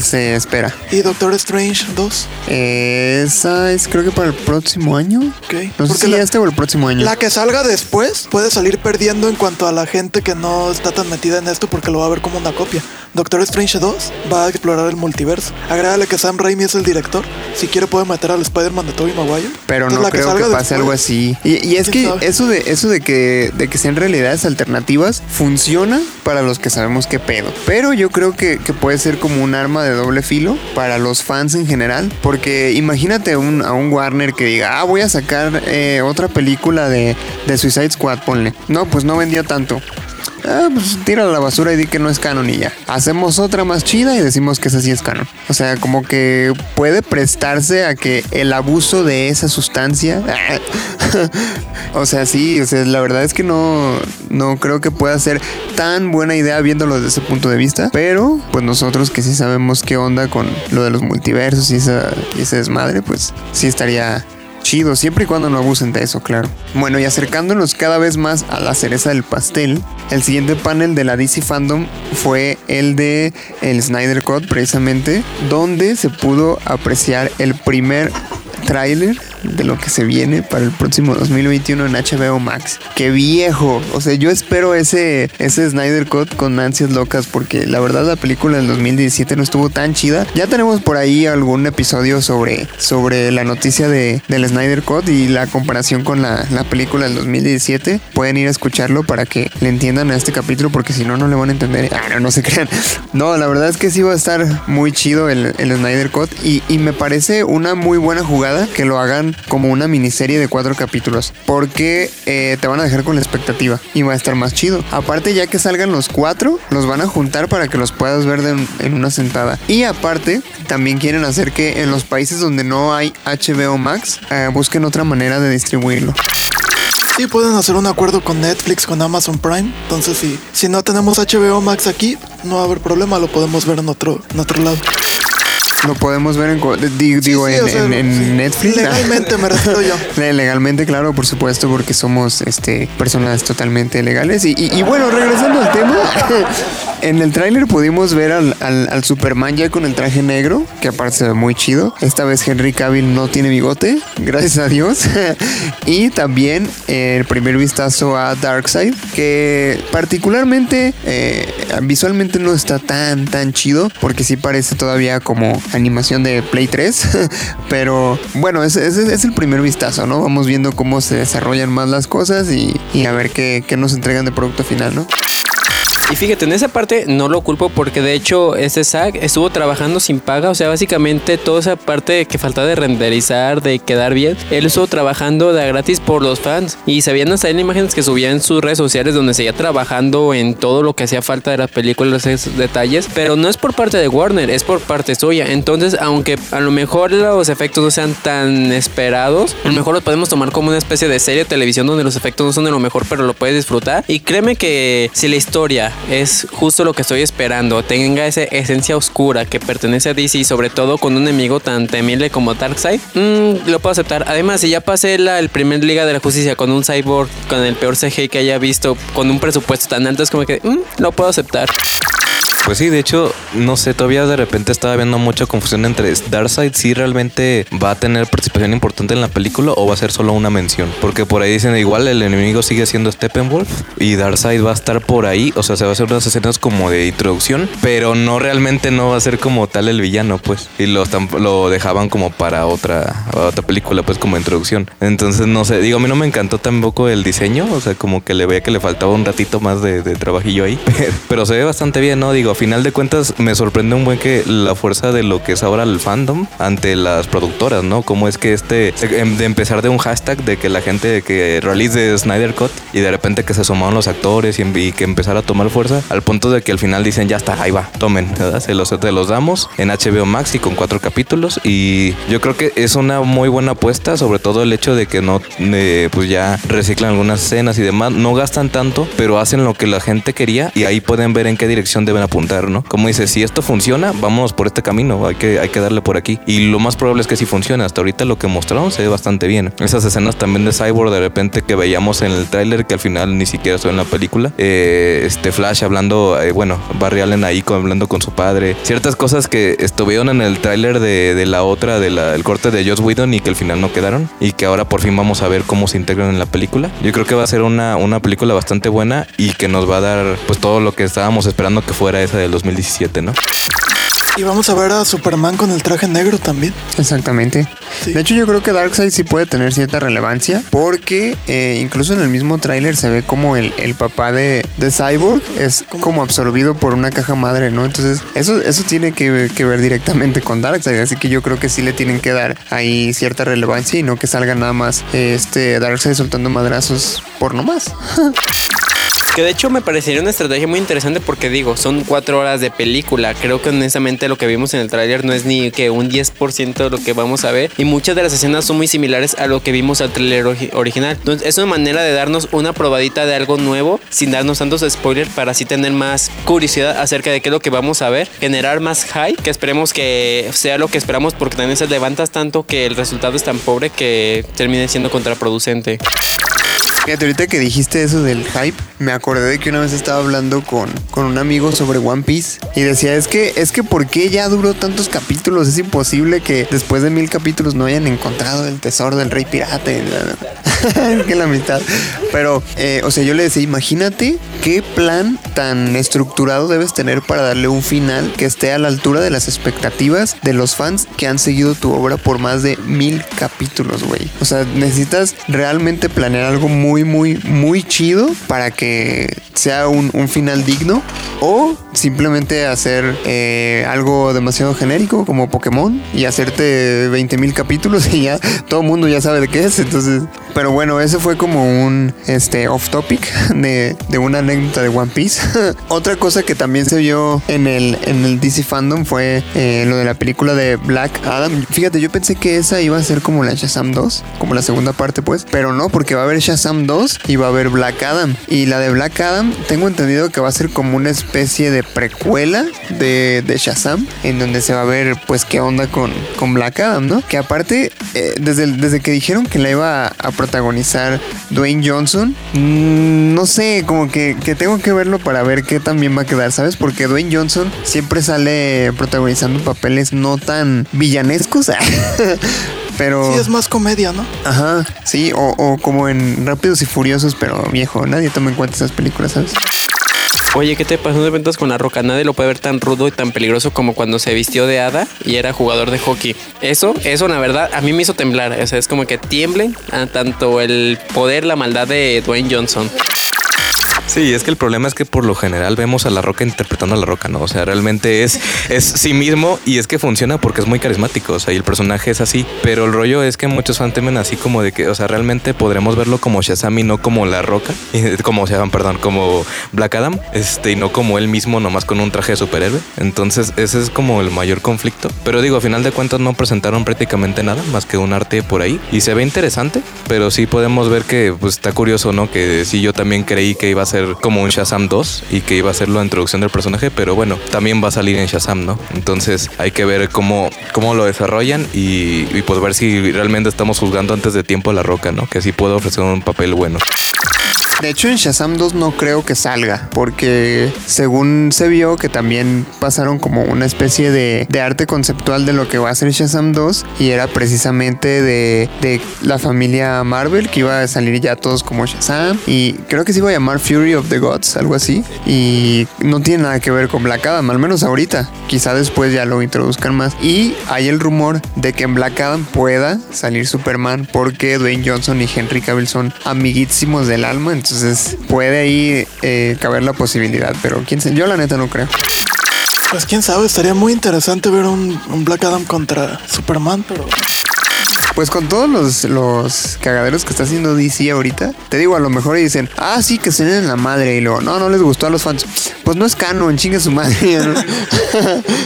Se espera. ¿Y Doctor Strange 2? Eh, esa es creo que para el próximo año. Ok. No sé Porque si la- este o el próximo año. La que salga después puede salir perdiendo en cuanto a la gente que no está tan metida en esto porque lo va a ver como una copia. Doctor Strange 2 va a explorar el multiverso. Agrégale que Sam Raimi es el director. Si quiere puede meter al Spider-Man de Tobey Maguire. Pero Entonces, no creo que salga pase después- algo así. Y, y es ¿Quién que sabe? eso de eso de que de que sean realidades alternativas funciona para los que sabemos qué pedo. Pero yo creo que, que puede ser como un arma de doble filo para los fans en general. Porque imagínate un- a un Warner que diga, ah, voy a sacar eh, otra película de, de Suicide Squad, ponle. No, pues no vendió tanto. Ah, pues tira a la basura y di que no es canon y ya. Hacemos otra más chida y decimos que esa sí es canon. O sea, como que puede prestarse a que el abuso de esa sustancia. o sea, sí, o sea, la verdad es que no, no creo que pueda ser tan buena idea viéndolo desde ese punto de vista. Pero, pues nosotros que sí sabemos qué onda con lo de los multiversos y, esa, y ese desmadre, pues sí estaría chido, siempre y cuando no abusen de eso, claro. Bueno, y acercándonos cada vez más a la cereza del pastel, el siguiente panel de la DC Fandom fue el de el Snyder Cut, precisamente, donde se pudo apreciar el primer tráiler de lo que se viene para el próximo 2021 en HBO Max. ¡Qué viejo! O sea, yo espero ese, ese Snyder Cut con ansias locas porque la verdad la película del 2017 no estuvo tan chida. Ya tenemos por ahí algún episodio sobre, sobre la noticia de, del Snyder Cut y la comparación con la, la película del 2017. Pueden ir a escucharlo para que le entiendan a este capítulo porque si no, no le van a entender. Ah, no, no se crean. No, la verdad es que sí va a estar muy chido el, el Snyder Cut y, y me parece una muy buena jugada que lo hagan como una miniserie de cuatro capítulos porque eh, te van a dejar con la expectativa y va a estar más chido. Aparte, ya que salgan los cuatro, los van a juntar para que los puedas ver en una sentada. Y aparte, también quieren hacer que en los países donde no hay HBO Max, eh, busquen otra manera de distribuirlo. Sí, pueden hacer un acuerdo con Netflix, con Amazon Prime. Entonces, si, si no tenemos HBO Max aquí, no va a haber problema, lo podemos ver en otro, en otro lado. Lo podemos ver en, digo, sí, en, o sea, en- en sí. Netflix. Legalmente me refiero yo. Le- Legalmente, claro, por supuesto, porque somos este, personas totalmente legales. Y, y- y bueno, regresando al tema, en el tráiler pudimos ver al, al- Superman ya con el traje negro, que aparte se ve muy chido. Esta vez Henry Cavill no tiene bigote, gracias a Dios. y también eh, el primer vistazo a Darkseid, que particularmente eh, visualmente no está tan, tan chido, porque sí parece todavía como animación de Play 3. Pero bueno, ese ese es, el primer vistazo, ¿no? Vamos viendo cómo se desarrollan más las cosas y, y a ver qué, qué nos entregan de producto final, ¿no? Y fíjate, en esa parte no lo culpo porque de hecho este Zack estuvo trabajando sin paga, o sea, básicamente toda esa parte que faltaba de renderizar, de quedar bien, él estuvo trabajando de gratis por los fans y se veían hasta en imágenes que subía en sus redes sociales donde seguía trabajando en todo lo que hacía falta de las películas, esos detalles, pero no es por parte de Warner, es por parte suya. Entonces, aunque a lo mejor los efectos no sean tan esperados, a lo mejor los podemos tomar como una especie de serie de televisión donde los efectos no son de lo mejor, pero lo puedes disfrutar. Y créeme que si la historia es justo lo que estoy esperando, tenga esa esencia oscura que pertenece a DC sobre todo con un enemigo tan temible como Darkseid, mm, lo puedo aceptar. Además, si ya pasé la, el primer Liga de la Justicia con un cyborg con el peor CGI que haya visto, con un presupuesto tan alto, es como que mm, lo puedo aceptar. Pues sí, de hecho, no sé, todavía de repente estaba viendo mucha confusión entre Darkseid si realmente va a tener participación importante en la película o va a ser solo una mención. Porque por ahí dicen igual el enemigo sigue siendo Steppenwolf y Darkseid va a estar por ahí, o sea, se va a hacer unas escenas como de introducción, pero no realmente no va a ser como tal el villano, pues. Y lo, lo dejaban como para otra, otra película, pues como introducción. Entonces, no sé, digo, a mí no me encantó tampoco el diseño, o sea, como que le veía que le faltaba un ratito más de, de trabajillo ahí, pero se ve bastante bien, ¿no? Digo, a final de cuentas me sorprende un buen que la fuerza de lo que es ahora el fandom ante las productoras, ¿no? Como es que este, em, de empezar de un hashtag de que la gente que release de Snyder Cut y de repente que se sumaron los actores y, y que empezara a tomar fuerza al punto de que al final dicen ya está, ahí va, tomen, ¿verdad? Se los, te los damos en HBO Max y con cuatro capítulos y yo creo que es una muy buena apuesta, sobre todo el hecho de que no, eh, pues ya reciclan algunas escenas y demás, no gastan tanto, pero hacen lo que la gente quería y ahí pueden ver en qué dirección deben apuntar. Apuntar, ¿no? Como dice, si esto funciona, vamos por este camino, hay que, hay que darle por aquí. Y lo más probable es que si funcione. Hasta ahorita lo que mostraron se ve bastante bien. Esas escenas también de Cyborg de repente que veíamos en el tráiler que al final ni siquiera estuvo en la película. Eh, este Flash hablando, eh, bueno, Barry Allen ahí hablando con su padre. Ciertas cosas que estuvieron en el tráiler de, la otra, del corte de Joss Whedon y que al final no quedaron. Y que ahora por fin vamos a ver cómo se integran en la película. Yo creo que va a ser una, una película bastante buena y que nos va a dar pues todo lo que estábamos esperando que fuera esa del 2017, ¿no? Y vamos a ver a Superman con el traje negro también. Exactamente. De hecho, yo creo que Darkseid sí puede tener cierta relevancia porque eh, incluso en el mismo tráiler se ve como el, papá de, Cyborg es como absorbido por una caja madre, ¿no? Entonces, eso, eso tiene que, ver directamente con Darkseid. Así que yo creo que sí le tienen que dar ahí cierta relevancia y no que salga nada más este Darkseid soltando madrazos por nomás. Que de hecho me parecería una estrategia muy interesante porque digo, son cuatro horas de película. Creo que honestamente lo que vimos en el tráiler no es ni que un 10% de lo que vamos a ver. Y muchas de las escenas son muy similares a lo que vimos al tráiler original. Entonces es una manera de darnos una probadita de algo nuevo sin darnos tantos spoilers para así tener más curiosidad acerca de qué es lo que vamos a ver. Generar más hype, que esperemos que sea lo que esperamos porque también se levantas tanto que el resultado es tan pobre que termine siendo contraproducente. Fíjate, ahorita que dijiste eso del hype, me acordé de que una vez estaba hablando con, con un amigo sobre One Piece y decía, es que, es que ¿por qué ya duró tantos capítulos? Es imposible que después de mil capítulos no hayan encontrado el tesoro del rey pirata. que la mitad. Pero, eh, o sea, yo le decía, imagínate qué plan tan estructurado debes tener para darle un final que esté a la altura de las expectativas de los fans que han seguido tu obra por más de mil capítulos, güey. O sea, necesitas realmente planear algo muy, muy, muy chido para que sea un, final digno o simplemente hacer eh, algo demasiado genérico como Pokémon y hacerte 20 mil capítulos y ya todo el mundo ya sabe de qué es. Entonces, pero bueno, ese fue como un este, off topic de, de una anécdota de One Piece. Otra cosa que también se vio en el, en el DC Fandom fue eh, lo de la película de Black Adam. Fíjate, yo pensé que esa iba a ser como la Shazam 2, como la segunda parte, pues, pero no, porque va a haber Shazam 2 y va a haber Black Adam. Y la de Black Adam, tengo entendido que va a ser como una especie de precuela de, de Shazam, en donde se va a ver, pues, qué onda con, con Black Adam, ¿no? Que aparte, eh, desde, desde que dijeron que la iba a protagonizar Dwayne Johnson, mm, no sé, como que, tengo que verlo para ver qué también va a quedar, ¿sabes? Porque Dwayne Johnson siempre sale protagonizando papeles no tan villanescos. pero... Sí, es más comedia, ¿no? Ajá, sí, o, o, como en Rápidos y Furiosos, pero viejo, nadie toma en cuenta esas películas, ¿sabes? Oye, ¿qué te pasó de ventas con la roca? Nadie lo puede ver tan rudo y tan peligroso como cuando se vistió de hada y era jugador de hockey. Eso, eso, la verdad, a mí me hizo temblar. O sea, es como que tiemblen a tanto el poder, la maldad de Dwayne Johnson. Sí, es que el problema es que por lo general vemos a La Roca interpretando a La Roca, ¿no? O sea, realmente es, es sí mismo y es que funciona porque es muy carismático, o sea, y el personaje es así, pero el rollo es que muchos fans temen así como de que, o sea, realmente podremos verlo como Shazam y no como La Roca, como Shazam, perdón, como Black Adam, este, y no como él mismo nomás con un traje de superhéroe. Entonces, ese es como el mayor conflicto. Pero digo, a final de cuentas no presentaron prácticamente nada más que un arte por ahí y se ve interesante, pero sí podemos ver que pues está curioso, ¿no? Que sí yo también creí que iba a ser como un Shazam 2 y que iba a ser la introducción del personaje, pero bueno, también va a salir en Shazam, ¿no? Entonces hay que ver cómo, cómo lo desarrollan y, y pues ver si realmente estamos juzgando antes de tiempo a la roca, ¿no? Que sí puede ofrecer un papel bueno. De hecho, en Shazam 2 no creo que salga, porque según se vio que también pasaron como una especie de, arte conceptual de lo que va a ser Shazam 2 y era precisamente de, la familia Marvel, que iba a salir ya todos como Shazam y creo que se iba a llamar Fury of the Gods, algo así, y no tiene nada que ver con Black Adam, al menos ahorita, quizá después ya lo introduzcan más. Y hay el rumor de que en Black Adam pueda salir Superman porque Dwayne Johnson y Henry Cavill son amiguísimos del alma, entonces puede ahí eh, caber la posibilidad, pero quién yo la neta no creo. Pues quién sabe, estaría muy interesante ver un, Black Adam contra Superman, pero Pues con todos los, los cagaderos que está haciendo DC ahorita, te digo, a lo mejor dicen, ah, sí, que se den en la madre. Y luego, no, no les gustó a los fans. Pues no es canon, chingue su madre. ¿no?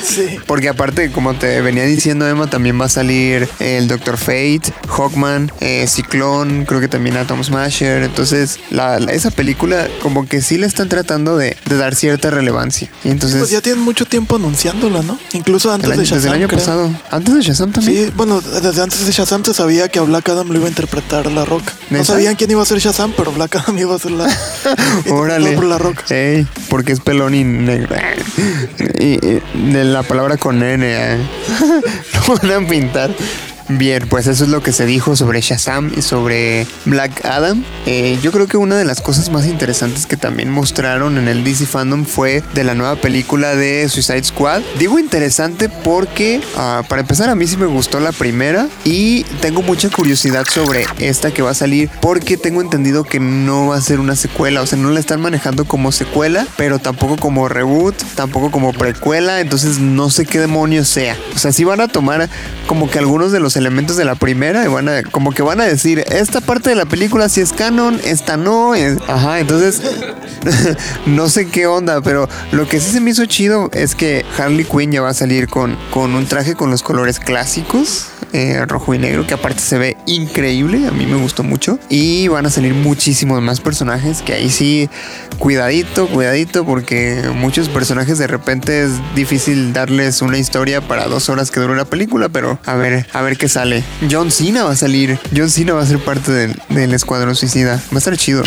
Sí. Porque aparte, como te venía diciendo Emma, también va a salir el Doctor Fate, Hawkman, eh, Ciclón, creo que también Atom Smasher. Entonces, la, la- esa película como que sí le están tratando de, de dar cierta relevancia. Y entonces, Pues ya tienen mucho tiempo anunciándola, ¿no? Incluso antes año- de Shazam. desde el año creo. pasado. Antes de Shazam también. Sí, bueno, desde antes de Shazam se sabía que a Black Adam lo iba a interpretar La Roca. No sabían quién iba a ser Shazam, pero Black Adam iba a ser la. Órale. por La Roca. Ey, porque es pelón y negro. Y, y de la palabra con N. ¿eh? Lo van a pintar. Bien, pues eso es lo que se dijo sobre Shazam y sobre Black Adam. Eh, yo creo que una de las cosas más interesantes que también mostraron en el DC Fandom fue de la nueva película de Suicide Squad. Digo interesante porque, ah, para empezar, a mí sí me gustó la primera y tengo mucha curiosidad sobre esta que va a salir porque tengo entendido que no va a ser una secuela, o sea, no la están manejando como secuela, pero tampoco como reboot, tampoco como precuela, entonces no sé qué demonios sea. O sea, sí van a tomar como que algunos de los elementos de la primera y van a, como que van a decir, esta parte de la película sí es canon, esta no, ajá, entonces no sé qué onda, pero lo que sí se me hizo chido es que Harley Quinn ya va a salir con, con un traje con los colores clásicos, eh, rojo y negro, que aparte se ve increíble, a mí me gustó mucho. Y van a salir muchísimos más personajes, que ahí sí, cuidadito, cuidadito, porque muchos personajes de repente es difícil darles una historia para dos horas que dura una película, pero a ver, a ver qué sale. John Cena va a salir, John Cena va a ser parte del, del Escuadrón Suicida, va a estar chido.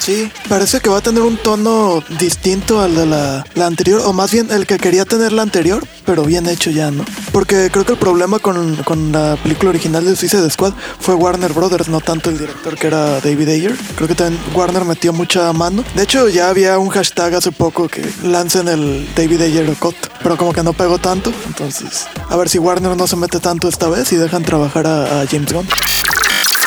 Sí, parece que va a tener un tono distinto al de la, la anterior, o más bien el que quería tener la anterior, pero bien hecho ya, ¿no? Porque creo que el problema con, con la película original de Suicide Squad fue Warner Brothers, no tanto el director que era David Ayer. Creo que también Warner metió mucha mano. De hecho, ya había un hashtag hace poco que lancen el David Ayer Cut, pero como que no pegó tanto. Entonces, a ver si Warner no se mete tanto esta vez y dejan trabajar a, a James Gunn.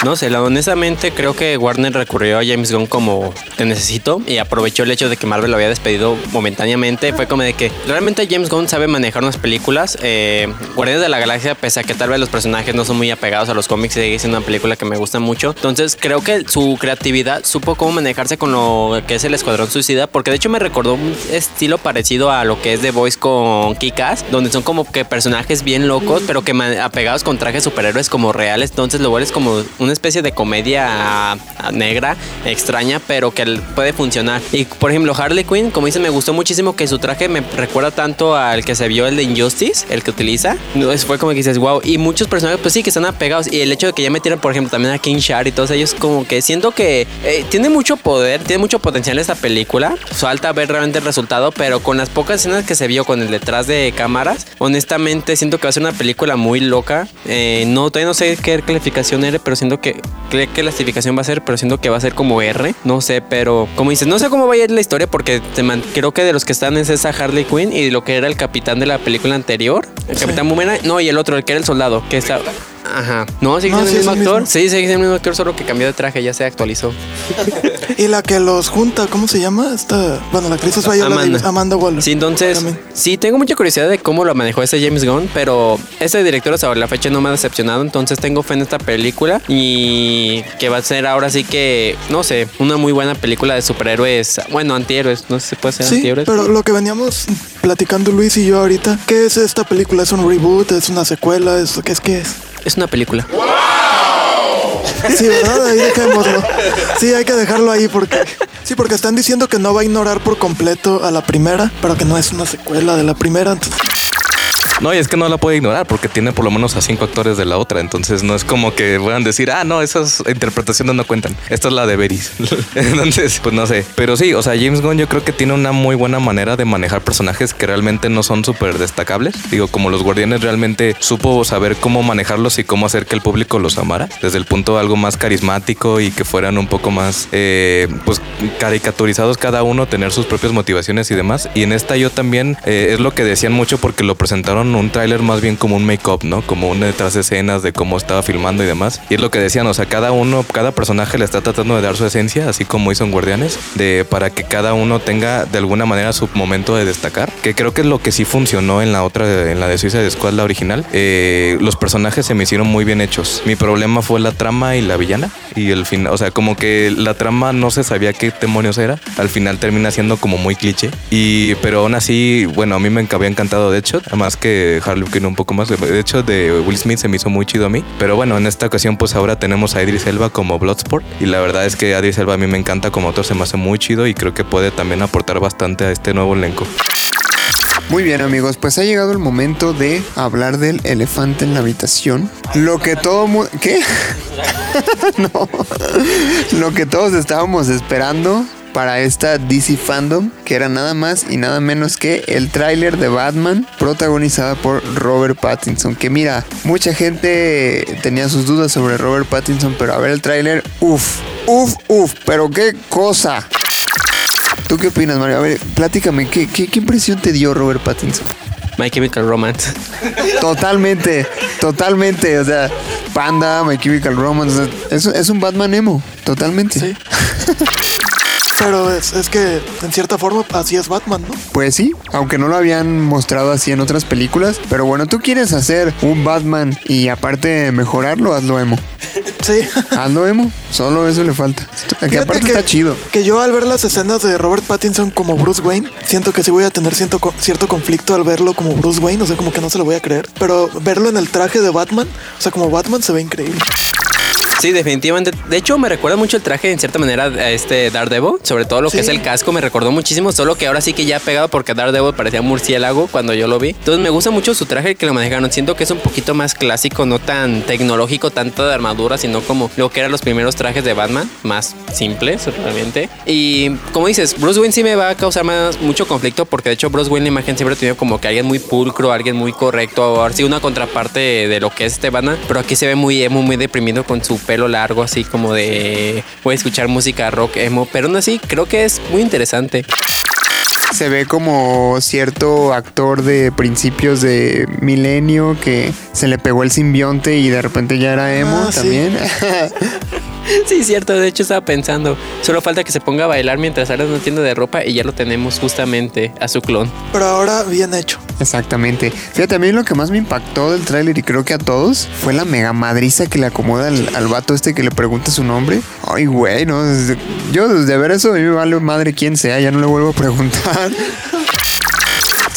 No sé, honestamente creo que Warner recurrió a James Gunn como te necesito y aprovechó el hecho de que Marvel lo había despedido momentáneamente. Fue como de que realmente James Gunn sabe manejar unas películas. Eh, Guardianes de la Galaxia, pese a que tal vez los personajes no son muy apegados a los cómics, sigue siendo una película que me gusta mucho. Entonces creo que su creatividad supo cómo manejarse con lo que es el Escuadrón Suicida, porque de hecho me recordó un estilo parecido a lo que es The Voice con Kikas, donde son como que personajes bien locos, pero que apegados con trajes superhéroes como reales. Entonces lo vuelves como una especie de comedia ah, negra, extraña, pero que puede funcionar. Y por ejemplo, Harley Quinn, como dices, me gustó muchísimo que su traje me recuerda tanto al que se vio el de Injustice, el que utiliza. No, es- fue como que dices, wow. Y muchos personajes, pues sí, que están apegados. Y el hecho de que ya metieran, por ejemplo, también a King Shark y todos ellos, como que siento que eh, tiene mucho poder, tiene mucho potencial esta película. Falta ver realmente el resultado, pero con las pocas escenas que se vio con el detrás de cámaras, honestamente siento que va a ser una película muy loca. Eh, no, todavía no sé qué calificación era, pero siento que qué clasificación va a ser, pero siento que va a ser como R. No sé, pero como dices, no sé cómo va a ir la historia porque te man- creo que de los que están es esa Harley Quinn y lo que era el capitán de la película anterior, el capitán Boomerang, no, y el otro, el que era el soldado, que está... Ajá. No, sigue No, siendo sí el es mismo el actor. mismo. Sí, sigue siendo el mismo actor, solo que cambió de traje, ya se actualizó. Y la que los junta, ¿cómo se llama? Esta, bueno, la actriz es Viola Amanda. Davis, Amanda Waller. Sí, entonces, También. sí, tengo mucha curiosidad de cómo lo manejó ese James Gunn, pero este director hasta la fecha no me ha decepcionado, entonces tengo fe en esta película y que va a ser ahora sí que, no sé, una muy buena película de superhéroes, bueno, antihéroes, no sé si puede ser Sí, antihéroes. pero lo que veníamos platicando Luis y yo ahorita, ¿qué es esta película? ¿Es un reboot? ¿Es una secuela? ¿Es, ¿Qué es? ¿Qué es? Es una película. Sí, ¿verdad? Ahí dejémoslo. Sí, hay que dejarlo ahí porque... Sí, porque están diciendo que no va a ignorar por completo a la primera, pero que no es una secuela de la primera. entonces- No, y es que no la puede ignorar porque tiene por lo menos a cinco actores de la otra. Entonces no es como que puedan decir, ah, no, esas interpretaciones no cuentan. Esta es la de Beris. entonces, pues no sé. Pero sí, o sea, James Gunn yo creo que tiene una muy buena manera de manejar personajes que realmente no son súper destacables. Digo, como los guardianes realmente supo saber cómo manejarlos y cómo hacer que el público los amara. Desde el punto de algo más carismático y que fueran un poco más, eh, pues, caricaturizados cada uno, tener sus propias motivaciones y demás. Y en esta yo también, eh, es lo que decían mucho porque lo presentaron un tráiler más bien como un make-up, ¿no? Como un detrás de escenas de cómo estaba filmando y demás. Y es lo que decían, o sea, cada uno, cada personaje le está tratando de dar su esencia, así como hizo en Guardianes, de para que cada uno tenga de alguna manera su momento de destacar. Que creo que es lo que sí funcionó en la otra, en la de Suiza de Squad, la original. Eh, los personajes se me hicieron muy bien hechos. Mi problema fue la trama y la villana. Y el final, o sea, como que la trama no se sabía qué demonios era. Al final termina siendo como muy cliché. Y, pero aún así, bueno, a mí me había encantado de hecho, además que Harley Quinn un poco más. De hecho, de Will Smith se me hizo muy chido a mí. Pero bueno, en esta ocasión, pues ahora tenemos a Idris Elba como Bloodsport. Y la verdad es que Idris Elba a mí me encanta como autor, se me hace muy chido y creo que puede también aportar bastante a este nuevo elenco. Muy bien amigos, pues ha llegado el momento de hablar del elefante en la habitación. Lo que todo. ¿Qué? no. Lo que todos estábamos esperando para esta DC Fandom, que era nada más y nada menos que el tráiler de Batman protagonizada por Robert Pattinson. Que mira, mucha gente tenía sus dudas sobre Robert Pattinson, pero a ver el tráiler, uff, uff, uff, pero qué cosa. ¿Tú qué opinas, Mario? A ver, pláticame, ¿qué, qué, impresión te dio Robert Pattinson? My Chemical Romance. Totalmente, totalmente. O sea, Panda, My Chemical Romance. Es, es un Batman emo, totalmente. Sí. Pero es, es, que, en cierta forma, así es Batman, ¿no? Pues sí, aunque no lo habían mostrado así en otras películas. Pero bueno, tú quieres hacer un Batman y aparte mejorarlo, hazlo emo. Sí. Hazlo emo, solo eso le falta. Que aparte está chido. Que yo al ver las escenas de Robert Pattinson como Bruce Wayne, siento que sí voy a tener cierto, cierto conflicto al verlo como Bruce Wayne, o sea, como que no se lo voy a creer. Pero verlo en el traje de Batman, o sea, como Batman se ve increíble. Sí, definitivamente. De hecho, me recuerda mucho el traje en cierta manera a este Daredevil. Sobre todo lo que es el casco, me recordó muchísimo. Solo que ahora sí que ya ha pegado porque Daredevil parecía murciélago cuando yo lo vi. Entonces me gusta mucho su traje que lo manejaron. Siento que es un poquito más clásico, no tan tecnológico, tanto de armadura, sino como lo que eran los primeros trajes de Batman. Más simples, realmente. Y como dices, Bruce Wayne sí me va a causar más, mucho conflicto porque de hecho Bruce Wayne la imagen siempre ha tenido como que alguien muy pulcro, alguien muy correcto. Ahora sí una contraparte de lo que es este Batman. Pero aquí se ve muy emo, muy deprimido con su pelo largo, así como de. Voy a escuchar música rock emo, pero aún así creo que es muy interesante se ve como cierto actor de principios de milenio que se le pegó el simbionte y de repente ya era emo ah, también. Sí. cierto. De hecho, estaba pensando. Solo falta que se ponga a bailar mientras sale una tienda de ropa y ya lo tenemos justamente a su clon. Pero ahora bien hecho. Exactamente. Fíjate, a mí lo que más me impactó del tráiler y creo que a todos fue la mega madriza que le acomoda al, vato este que le pregunta su nombre. Ay, güey, no. Yo desde ver eso a mí me vale madre quien sea, ya no le vuelvo a preguntar.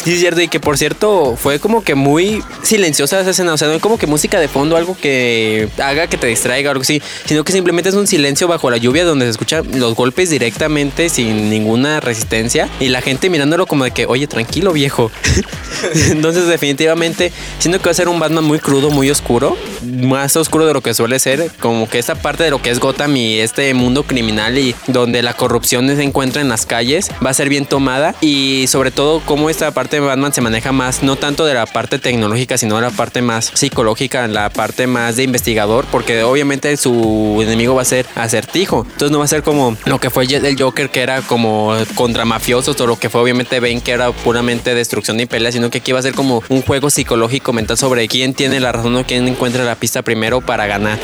Sí, es cierto, y que por cierto fue como que muy silenciosa esa escena, o sea, no hay como que música de fondo, algo que haga que te distraiga o algo así, sino que simplemente es un silencio bajo la lluvia donde se escuchan los golpes directamente sin ninguna resistencia y la gente mirándolo como de que, oye, tranquilo viejo. Entonces definitivamente siento que va a ser un Batman muy crudo, muy oscuro, más oscuro de lo que suele ser, como que esta parte de lo que es Gotham y este mundo criminal y donde la corrupción se encuentra en las calles va a ser bien tomada y sobre todo como esta parte Batman se maneja más, no tanto de la parte tecnológica, sino de la parte más psicológica, la parte más de investigador, porque obviamente su enemigo va a ser acertijo. Entonces no va a ser como lo que fue el Joker, que era como contra mafiosos, o lo que fue obviamente Ben, que era puramente destrucción y pelea, sino que aquí va a ser como un juego psicológico mental sobre quién tiene la razón o quién encuentra la pista primero para ganar.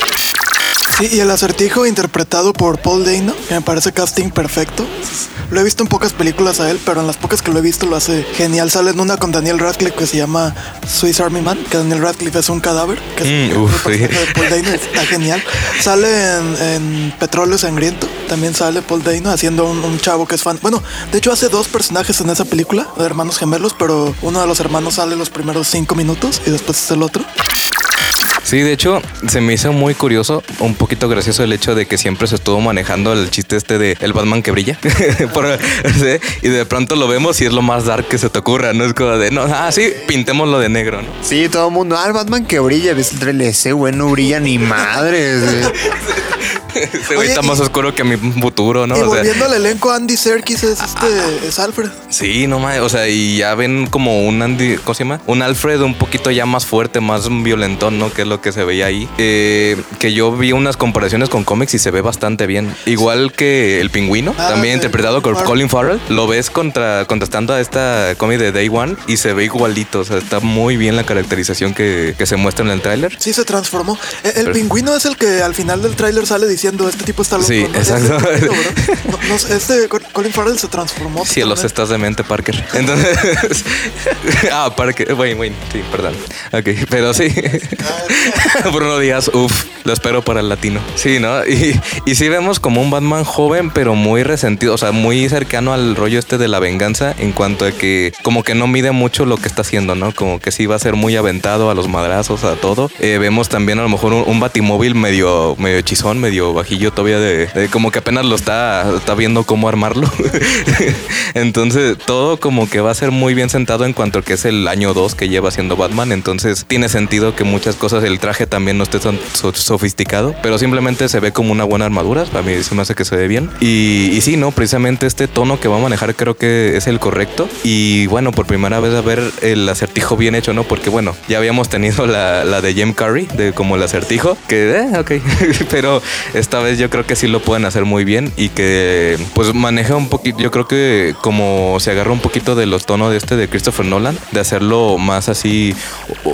Sí, y el acertijo interpretado por Paul Dano, que me parece casting perfecto. Lo he visto en pocas películas a él, pero en las pocas que lo he visto lo hace genial. Sale en una con Daniel Radcliffe que se llama Swiss Army Man, que Daniel Radcliffe es un cadáver, que es mm, de Paul Dano, está genial. Sale en, Petróleo Sangriento, también sale Paul Dano haciendo un, un, chavo que es fan. Bueno, de hecho hace dos personajes en esa película, de hermanos gemelos, pero uno de los hermanos sale los primeros cinco minutos y después es el otro. Sí, de hecho, se me hizo muy curioso, un poquito gracioso el hecho de que siempre se estuvo manejando el chiste este de el Batman que brilla. Y de pronto lo vemos y es lo más dark que se te ocurra, ¿no? Es como de, no, ah, sí, pintémoslo de negro, ¿no? Sí, todo el mundo, ah, el Batman que brilla, ves el ese güey no brilla ni madre. Ese güey está más oscuro que mi futuro, ¿no? Y volviendo al elenco, Andy Serkis es este, es Alfred. Sí, no mames, o sea, y ya ven como un Andy, ¿cómo se llama? Un Alfred un poquito ya más fuerte, más violentón, ¿no? Que es lo que se veía ahí. Eh, que yo vi unas comparaciones con cómics y se ve bastante bien. Igual que el pingüino, ah, también interpretado por Colin Farrell, lo ves contra, contrastando a esta cómic de Day One y se ve igualito, o sea, está muy bien la caracterización que, que se muestra en el tráiler. Sí, se transformó. E, el, pingüino es el que al final del tráiler sale diciendo, este tipo está loco. Sí, exacto. Este, Colin Farrell se transformó. Sí, los estás de mente, Parker. Entonces... ah, Parker. Bueno, bueno, sí, perdón. Ok, pero sí. Bruno Díaz, uff, lo espero para el latino. Sí, ¿no? Y, y sí vemos como un Batman joven, pero muy resentido, o sea, muy cercano al rollo este de la venganza en cuanto a que como que no mide mucho lo que está haciendo, ¿no? Como que sí va a ser muy aventado a los madrazos, a todo. Eh, vemos también a lo mejor un, batimóvil medio, medio hechizón, medio bajillo todavía de, como que apenas lo está, está viendo cómo armarlo. Entonces todo como que va a ser muy bien sentado en cuanto a que es el año 2 que lleva siendo Batman. Entonces tiene sentido que muchas cosas, el traje también no esté tan sofisticado, pero simplemente se ve como una buena armadura. A mí se me hace que se ve bien. Y, y sí, ¿no? Precisamente este tono que va a manejar creo que es el correcto. Y bueno, por primera vez a ver el acertijo bien hecho, ¿no? Porque bueno, ya habíamos tenido la, la de Jim Curry, de como el acertijo, que, eh, ok, pero esta vez yo creo que sí lo pueden hacer muy bien y que pues maneja un poquito, yo creo que como se agarra un poquito de los tonos de este de Christopher Nolan, de hacerlo más así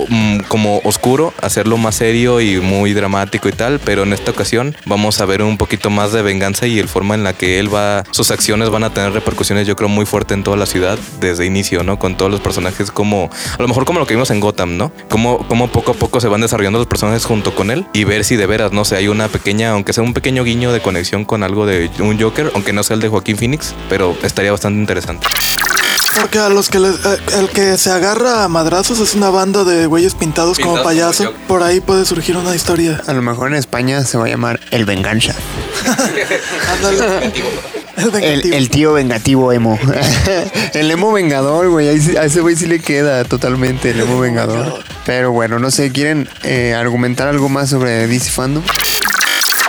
mm, como oscuro, hacerlo más serio y muy dramático y tal, pero en esta ocasión vamos a ver un poquito más de venganza y el forma en la que él va, sus acciones van a tener repercusiones yo creo muy fuerte en toda la ciudad desde inicio, ¿no? Con todos los personajes como, a lo mejor como lo que vimos en Gotham, ¿no? Como, como poco a poco se van desarrollando los personajes junto con él y ver si de veras, no sé, hay una pequeña, aunque sea un pequeño guiño de conexión con algo de un Joker, aunque no sea el de Joaquín Phoenix, pero estaría bastante interesante. Porque a los que eh, el que se agarra a madrazos es una banda de güeyes pintados, como payaso. Por ahí puede surgir una historia. A lo mejor en España se va a llamar El Venganza. el, tío vengativo emo. el emo vengador, güey. A ese güey sí le queda totalmente el emo vengador. Pero bueno, no sé, ¿quieren eh, argumentar algo más sobre DC Fandom?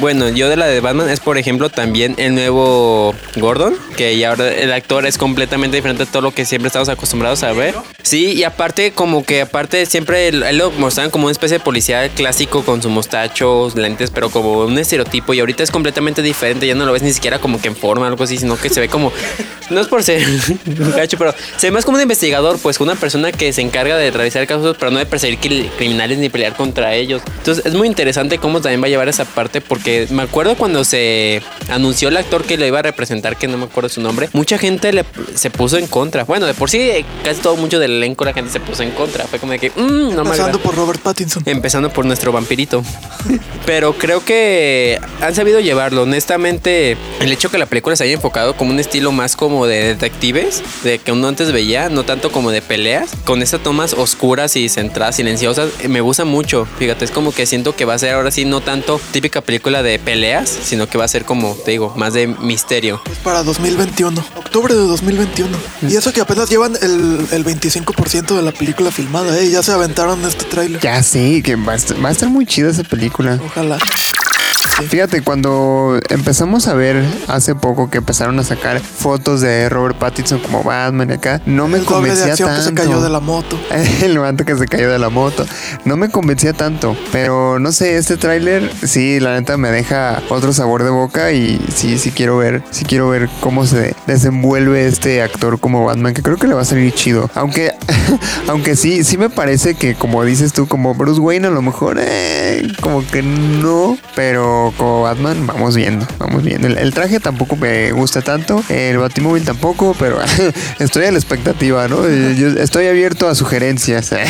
Bueno, yo de la de Batman es, por ejemplo, también el nuevo Gordon, que ya ahora el actor es completamente diferente a todo lo que siempre estamos acostumbrados a ver. Sí, y aparte, como que aparte siempre él, lo mostraban como una especie de policía clásico con su mostacho, lentes, pero como un estereotipo. Y ahorita es completamente diferente, ya no lo ves ni siquiera como que en forma o algo así, sino que se ve como. No es por ser gacho, pero se ve más como un investigador, pues una persona que se encarga de realizar casos, pero no de perseguir criminales ni pelear contra ellos. Entonces es muy interesante cómo también va a llevar esa parte, porque me acuerdo cuando se anunció el actor que lo iba a representar, que no me acuerdo su nombre, mucha gente le, se puso en contra. Bueno, de por sí, casi todo mucho del elenco la gente se puso en contra. Fue como de que, mm, no Empezando por Robert Pattinson. Empezando por nuestro vampirito. Pero creo que han sabido llevarlo. Honestamente, el hecho que la película se haya enfocado como un estilo más como de detectives, de que uno antes veía, no tanto como de peleas, con esas tomas oscuras y centradas, silenciosas, me gusta mucho. Fíjate, es como que siento que va a ser ahora sí no tanto típica película de peleas, sino que va a ser como, te digo, más de misterio. Es para 2021, octubre de 2021. Y eso que apenas llevan el, el 25% de la película filmada, ¿eh? Ya se aventaron este tráiler. Ya sí, que va a, estar, va a estar muy chida esa película. Ojalá. Fíjate, cuando empezamos a ver hace poco que empezaron a sacar fotos de Robert Pattinson como Batman y acá, no me convencía tanto. que se cayó de la moto. el levante que se cayó de la moto. No me convencía tanto, pero no sé, este tráiler sí, la neta me deja otro sabor de boca y sí, sí quiero ver, sí quiero ver cómo se desenvuelve este actor como Batman, que creo que le va a salir chido. Aunque, aunque sí, sí me parece que como dices tú, como Bruce Wayne a lo mejor, eh, como que no, pero como Batman, vamos viendo, vamos viendo. El, traje tampoco me gusta tanto, el Batimóvil tampoco, pero estoy a la expectativa, ¿no? Yo estoy abierto a sugerencias.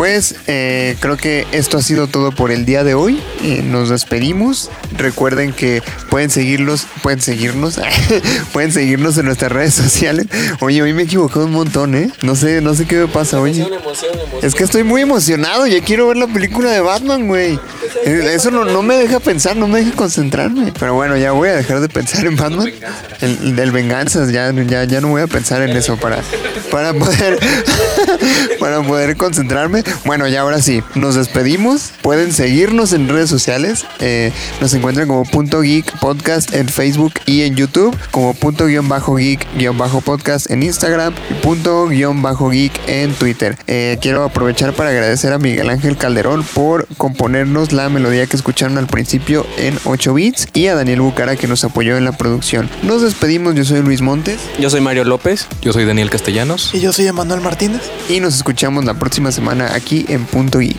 Pues eh, creo que esto ha sido todo por el día de hoy. Eh, nos despedimos. Recuerden que pueden seguirlos, pueden seguirnos, pueden seguirnos en nuestras redes sociales. Oye, hoy me equivoqué un montón, ¿eh? No sé, no sé qué me pasa, oye. Es que estoy muy emocionado. Ya quiero ver la película de Batman, güey. Eh, Eso no, no me deja pensar, no me deja concentrarme. Pero bueno, ya voy a dejar de pensar en Batman. El, el del venganzas, ya, ya, ya no voy a pensar en eso para, para poder para poder concentrarme. Bueno, ya ahora sí, nos despedimos. Pueden seguirnos en redes sociales. Eh, nos encuentran como punto geek podcast en Facebook y en YouTube, como punto guion bajo geek guion bajo podcast en Instagram y punto guion bajo geek en Twitter. Eh, quiero aprovechar para agradecer a Miguel Ángel Calderón por componernos la melodía que escucharon al principio en 8 bits y a Daniel Bucara que nos apoyó en la producción. Nos despedimos, yo soy Luis Montes Yo soy Mario López. Yo soy Daniel Castellanos. Y yo soy Emanuel Martínez. y nos escuchamos la próxima semana aquí en Punto Geek.